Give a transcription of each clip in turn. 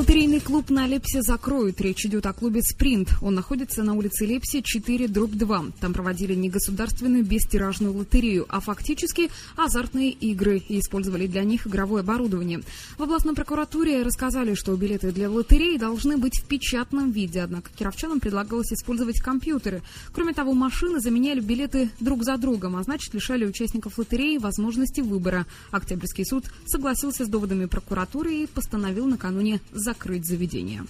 Лотерейный клуб на Лепсе закроют. Речь идет о клубе «Спринт». Он находится на улице Лепси 4, дробь 2. Там проводили не государственную бестиражную лотерею, а фактически азартные игры и использовали для них игровое оборудование. В областной прокуратуре рассказали, что билеты для лотереи должны быть в печатном виде, однако кировчанам предлагалось использовать компьютеры. Кроме того, машины заменяли билеты друг за другом, а значит лишали участников лотереи возможности выбора. Октябрьский суд согласился с доводами прокуратуры и постановил накануне закрыть заведение.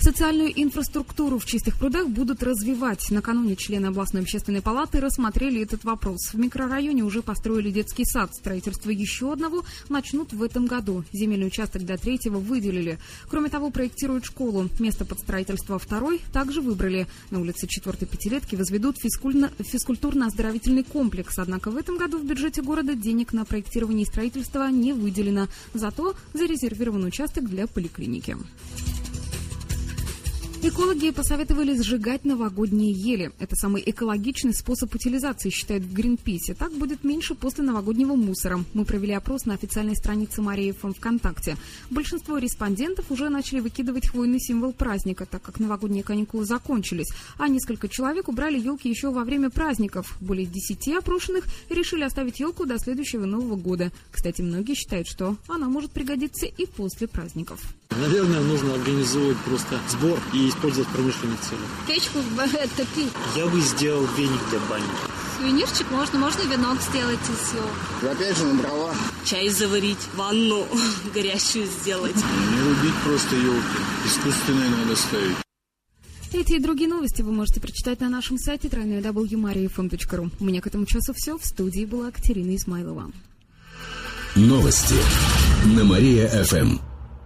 Социальную инфраструктуру в чистых прудах будут развивать. Накануне члены областной общественной палаты рассмотрели этот вопрос. В микрорайоне уже построили детский сад. Строительство еще одного начнут в этом году. Земельный участок для третьего выделили. Кроме того, проектируют школу. Место под строительство второй также выбрали. На улице 4 пятилетки возведут физкультурно-оздоровительный комплекс. Однако в этом году в бюджете города денег на проектирование и строительство не выделено. Зато зарезервирован участок для поликлиники. Экологи посоветовали сжигать новогодние ели. Это самый экологичный способ утилизации, считают в Гринписе. Так будет меньше после новогоднего мусора. Мы провели опрос на официальной странице Марии ФМ ВКонтакте. Большинство респондентов уже начали выкидывать хвойный символ праздника, так как новогодние каникулы закончились. А несколько человек убрали елки еще во время праздников. Более десяти опрошенных решили оставить елку до следующего Нового года. Кстати, многие считают, что она может пригодиться и после праздников. Наверное, нужно организовывать просто сбор и использовать в промышленных целях. Печку топить. Я бы сделал веник для бани. Сувенирчик можно, можно венок сделать из елки. Опять же на дрова. Чай заварить, ванну горящую сделать. Не рубить просто елки. Искусственные надо ставить. Эти и другие новости вы можете прочитать на нашем сайте www.mariafm.ru. У меня к этому часу все. В студии была Катерина Измайлова. Новости на Мария-ФМ.